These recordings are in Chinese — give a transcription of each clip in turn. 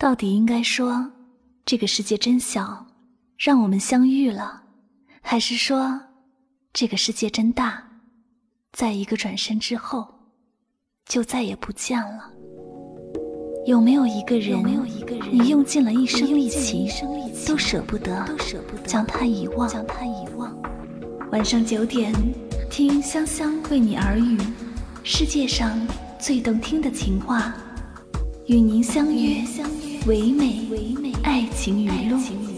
到底应该说，这个世界真小，让我们相遇了，还是说，这个世界真大，在一个转身之后，就再也不见了？有没有一个人，你用尽了一生力气，都舍不得将他遗忘？晚上九点，听香香为你耳语，世界上最动听的情话，与您相约。唯美爱情语录。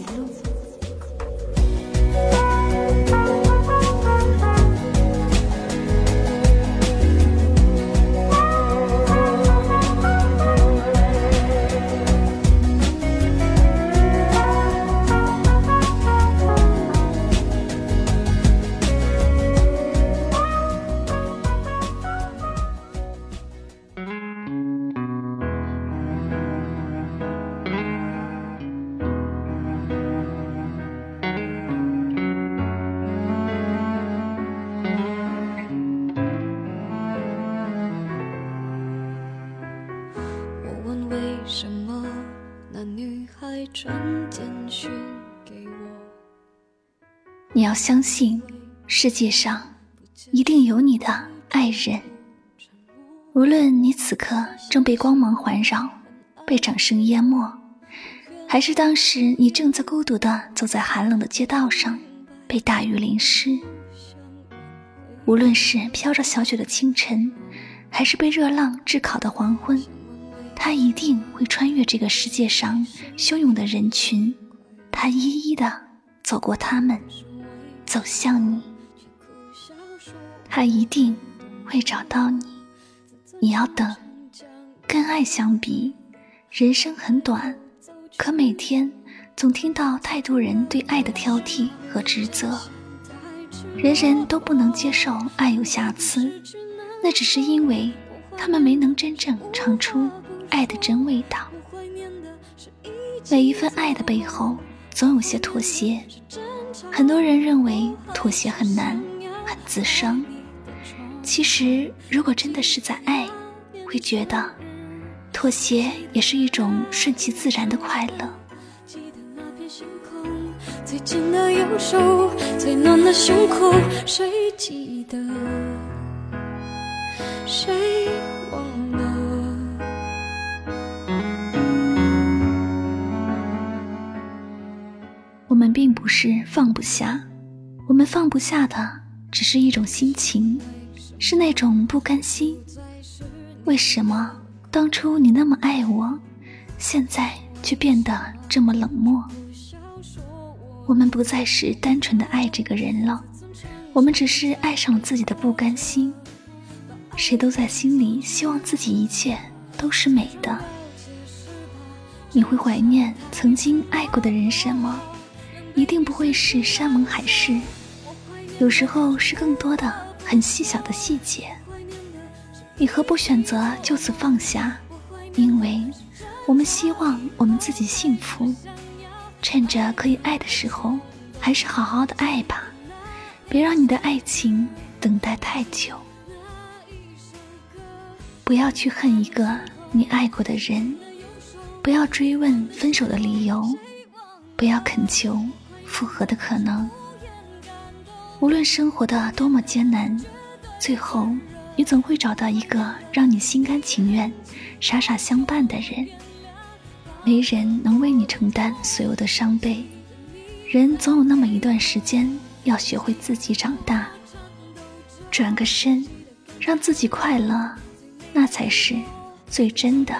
你要相信，世界上一定有你的爱人。无论你此刻正被光芒环绕，被掌声淹没，还是当时你正在孤独的走在寒冷的街道上，被大雨淋湿；无论是飘着小雪的清晨，还是被热浪炙烤的黄昏，他一定会穿越这个世界上汹涌的人群，他一一的走过他们。走向你，他一定会找到你。你要等。跟爱相比，人生很短，可每天总听到太多人对爱的挑剔和指责。人人都不能接受爱有瑕疵，那只是因为他们没能真正尝出爱的真味道。每一份爱的背后，总有些妥协。很多人认为妥协很难，很自伤。其实，如果真的是在爱，会觉得妥协也是一种顺其自然的快乐。最近的右手，最暖的胸口，谁记得？谁并不是放不下，我们放不下的只是一种心情，是那种不甘心。为什么当初你那么爱我，现在却变得这么冷漠？我们不再是单纯的爱这个人了，我们只是爱上了自己的不甘心。谁都在心里希望自己一切都是美的。你会怀念曾经爱过的人什么？一定不会是山盟海誓，有时候是更多的很细小的细节。你何不选择就此放下？因为我们希望我们自己幸福，趁着可以爱的时候，还是好好的爱吧，别让你的爱情等待太久。不要去恨一个你爱过的人，不要追问分手的理由，不要恳求。复合的可能，无论生活的多么艰难，最后你总会找到一个让你心甘情愿、傻傻相伴的人。没人能为你承担所有的伤悲，人总有那么一段时间要学会自己长大。转个身，让自己快乐，那才是最真的。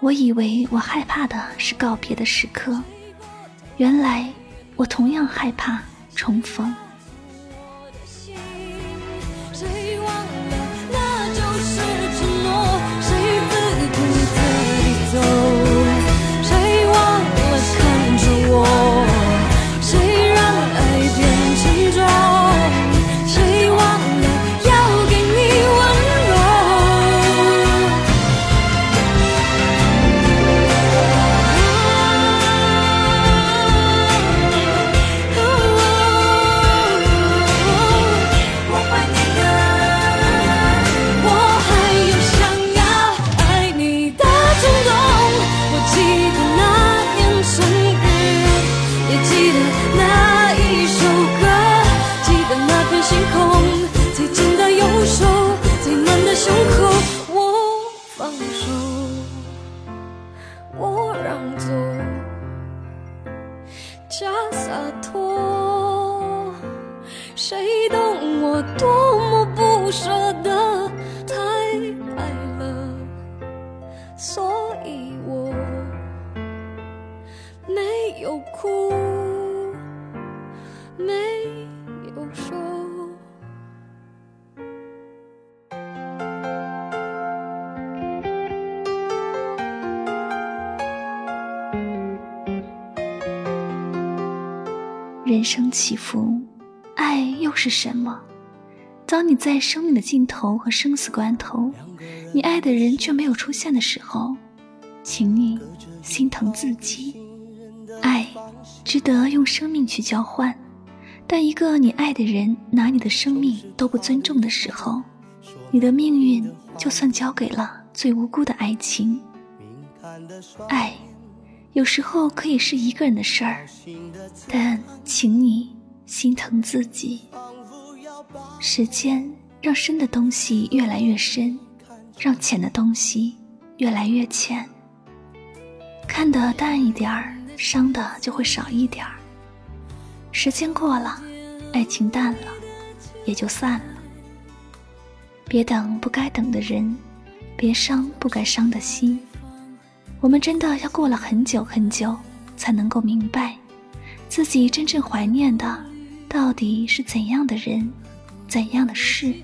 我以为我害怕的是告别的时刻。原来，我同样害怕重逢。洒脱，谁懂我多么不舍得？起伏，爱又是什么？当你在生命的尽头和生死关头，你爱的人却没有出现的时候，请你心疼自己。爱值得用生命去交换，但一个你爱的人拿你的生命都不尊重的时候，你的命运就算交给了最无辜的爱情。爱。有时候可以是一个人的事儿，但请你心疼自己。时间让深的东西越来越深，让浅的东西越来越浅。看得淡一点儿，伤的就会少一点儿。时间过了，爱情淡了，也就散了。别等不该等的人，别伤不该伤的心。我们真的要过了很久很久，才能够明白，自己真正怀念的到底是怎样的人，怎样的事。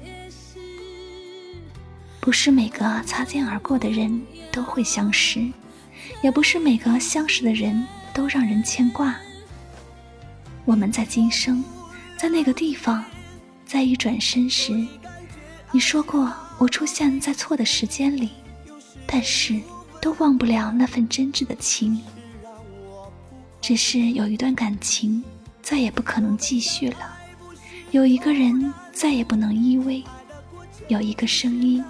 不是每个擦肩而过的人都会相识，也不是每个相识的人都让人牵挂。我们在今生，在那个地方，在一转身时，你说过我出现在错的时间里，但是。都忘不了那份真挚的情，只是有一段感情再也不可能继续了，有一个人再也不能依偎，有一个声音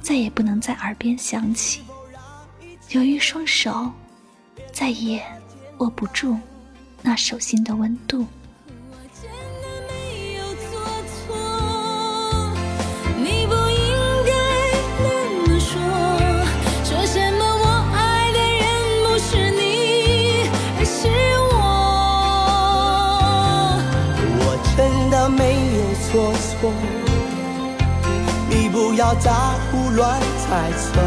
再也不能在耳边响起，有一双手再也握不住那手心的温度。你不要再胡乱猜测，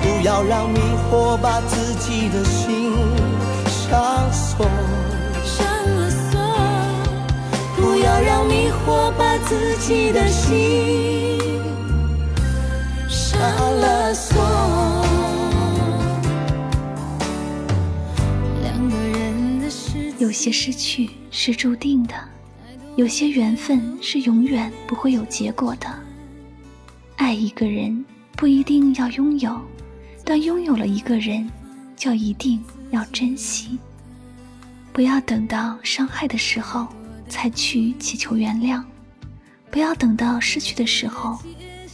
不要让迷惑把自己的心上锁。上了锁，不要让迷惑把自己的心上了锁。有些失去是注定的。有些缘分是永远不会有结果的。爱一个人不一定要拥有，但拥有了一个人，就一定要珍惜。不要等到伤害的时候才去祈求原谅，不要等到失去的时候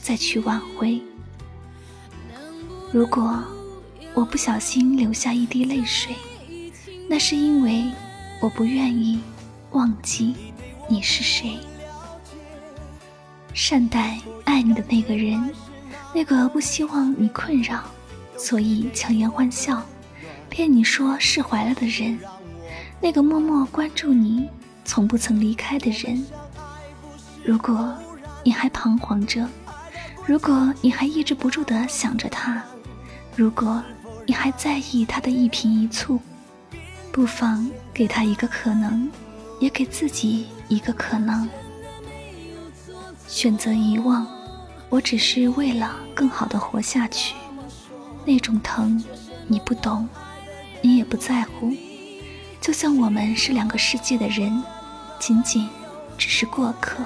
再去挽回。如果我不小心流下一滴泪水，那是因为我不愿意忘记。你是谁？善待爱你的那个人，那个不希望你困扰，所以强颜欢笑，骗你说释怀了的人，那个默默关注你，从不曾离开的人。如果你还彷徨着，如果你还抑制不住的想着他，如果你还在意他的一颦一蹙，不妨给他一个可能。也给自己一个可能，选择遗忘，我只是为了更好的活下去。那种疼，你不懂，你也不在乎。就像我们是两个世界的人，仅仅只是过客。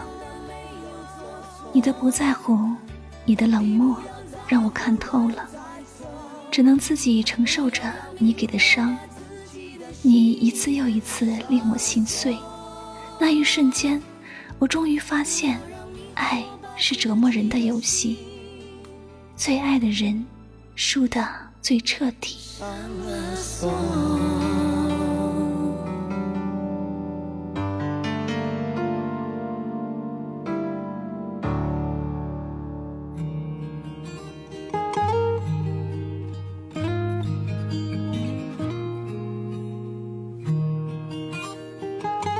你的不在乎，你的冷漠，让我看透了，只能自己承受着你给的伤。你一次又一次令我心碎，那一瞬间，我终于发现，爱是折磨人的游戏。最爱的人输的最彻底。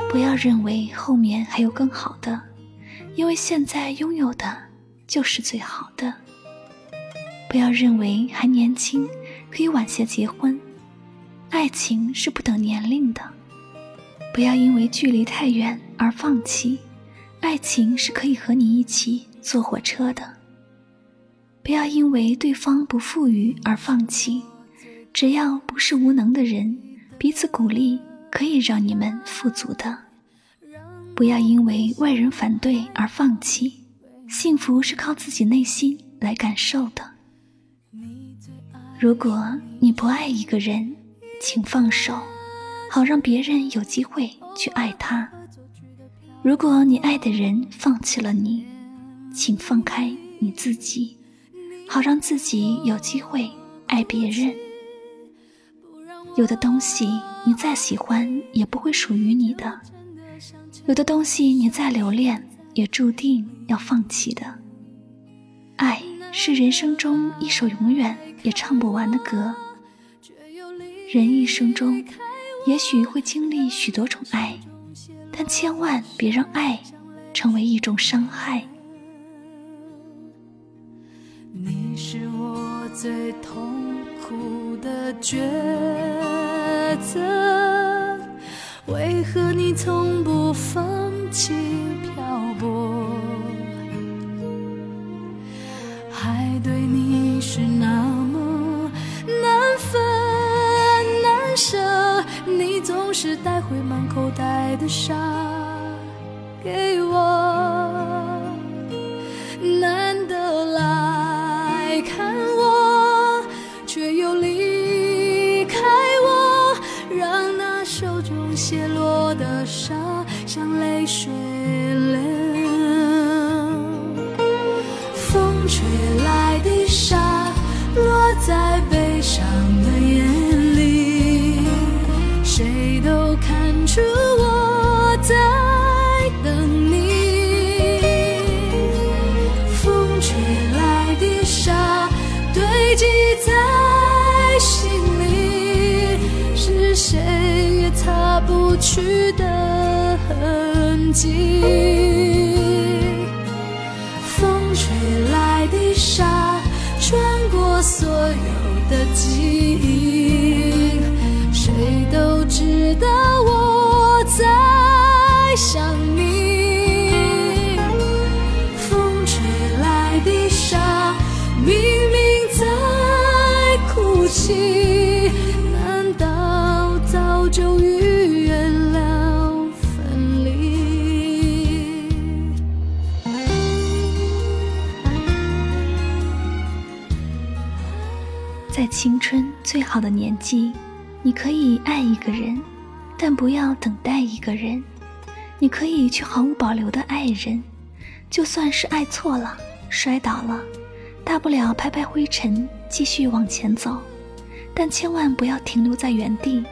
不要认为后面还有更好的。因为现在拥有的就是最好的。不要认为还年轻可以晚些结婚，爱情是不等年龄的。不要因为距离太远而放弃，爱情是可以和你一起坐火车的。不要因为对方不富裕而放弃，只要不是无能的人，彼此鼓励可以让你们富足的。不要因为外人反对而放弃，幸福是靠自己内心来感受的。如果你不爱一个人，请放手，好让别人有机会去爱他。如果你爱的人放弃了你，请放开你自己。好让自己有机会爱别人。有的东西你再喜欢也不会属于你的，有的东西你再留恋也注定要放弃的。爱是人生中一首永远也唱不完的歌。人一生中也许会经历许多种爱，但千万别让爱成为一种伤害。你是我最痛苦的抉择，为何你从不放弃漂泊？还对你是那么难分难舍，你总是带回满口袋的沙风吹来的沙，穿过所有最好的年纪，你可以爱一个人，但不要等待一个人。你可以去毫无保留的爱人，就算是爱错了、摔倒了，大不了拍拍灰尘，继续往前走。但千万不要停留在原地，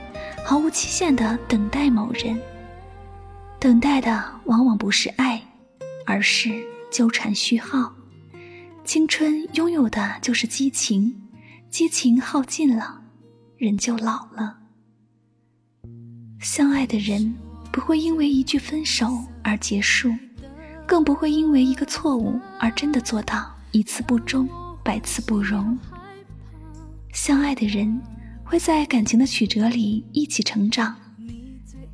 毫无期限的等待某人。等待的往往不是爱，而是纠缠虚耗。青春拥有的就是激情。激情耗尽了，人就老了。相爱的人不会因为一句分手而结束，更不会因为一个错误而真的做到一次不忠，百次不容。相爱的人会在感情的曲折里一起成长，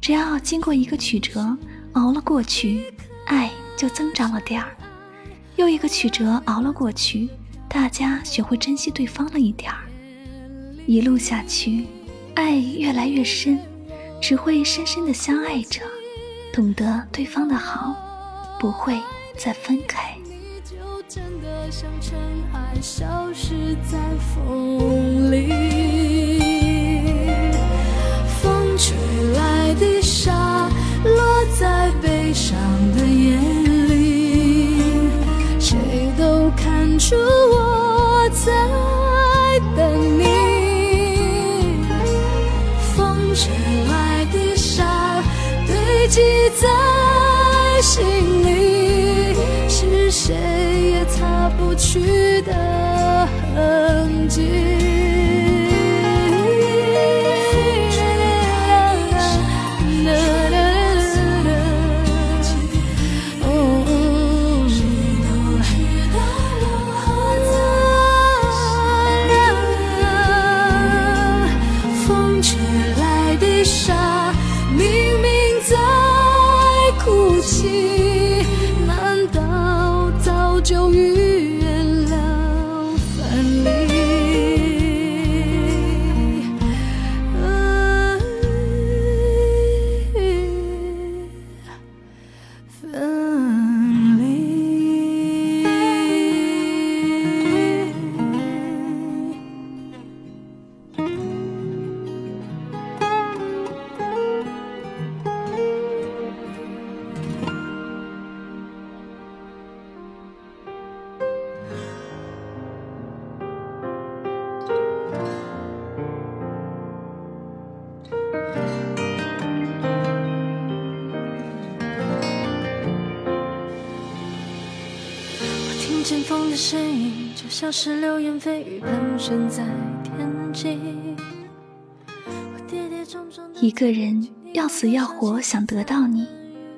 只要经过一个曲折，熬了过去，爱就增长了点儿；又一个曲折熬了过去。大家学会珍惜对方了一点儿，一路下去，爱越来越深，只会深深的相爱着，懂得对方的好，不会再分开。风吹来的沙，落在悲伤的眼当初我在等你。风吹来的沙，堆积在心里，是谁也擦不去的痕迹。像是流言蜚语盘旋在天际。我跌跌撞撞一个人要死要活想得到你，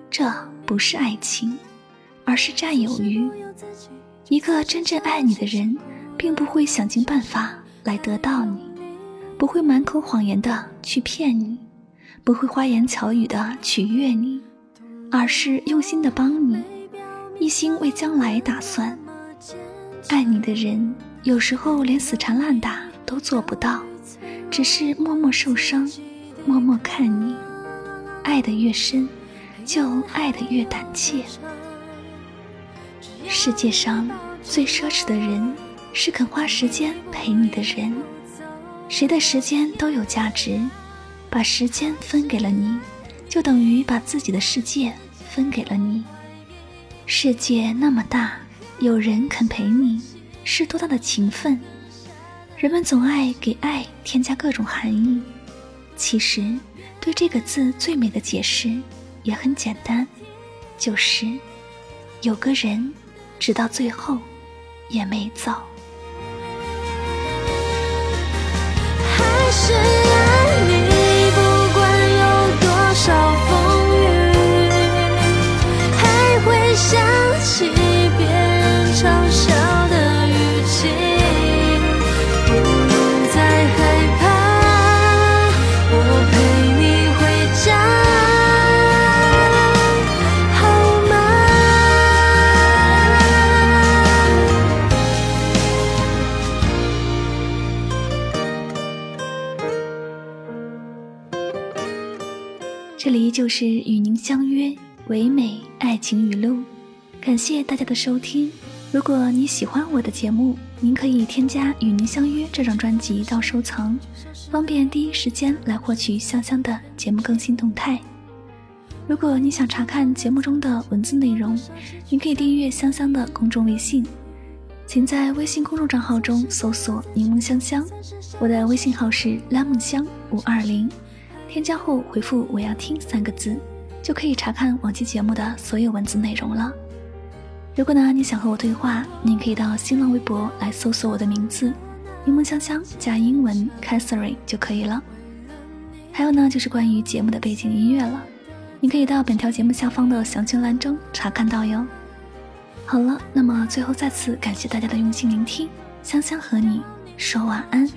这不是爱情，而是占有欲。一个真正爱你的人，并不会想尽办法来得到你，不会满口谎言的去骗你，不会花言巧语的取悦你，而是用心的帮你，一心为将来打算。爱你的人，有时候连死缠烂打都做不到，只是默默受伤，默默看你。爱的越深，就爱的越胆怯。世界上最奢侈的人，是肯花时间陪你的人。谁的时间都有价值，把时间分给了你，就等于把自己的世界分给了你。世界那么大，有人肯陪你，是多大的情分？人们总爱给爱添加各种含义，其实对这个字最美的解释也很简单，就是有个人直到最后也没走。还是就是与您相约唯美爱情语录，感谢大家的收听。如果你喜欢我的节目，您可以添加《与您相约》这张专辑到收藏，方便第一时间来获取香香的节目更新动态。如果你想查看节目中的文字内容，您可以订阅香香的公众微信，请在微信公众账号中搜索“柠檬香香”，我的微信号是 lemon 香五二零。添加后回复“我要听”三个字，就可以查看往期节目的所有文字内容了。如果呢你想和我对话，您可以到新浪微博来搜索我的名字“柠檬香香”加英文 Catherine 就可以了。还有呢，就是关于节目的背景音乐了，你可以到本条节目下方的详情栏中查看到哟。好了，那么最后再次感谢大家的用心聆听，香香和你说晚安。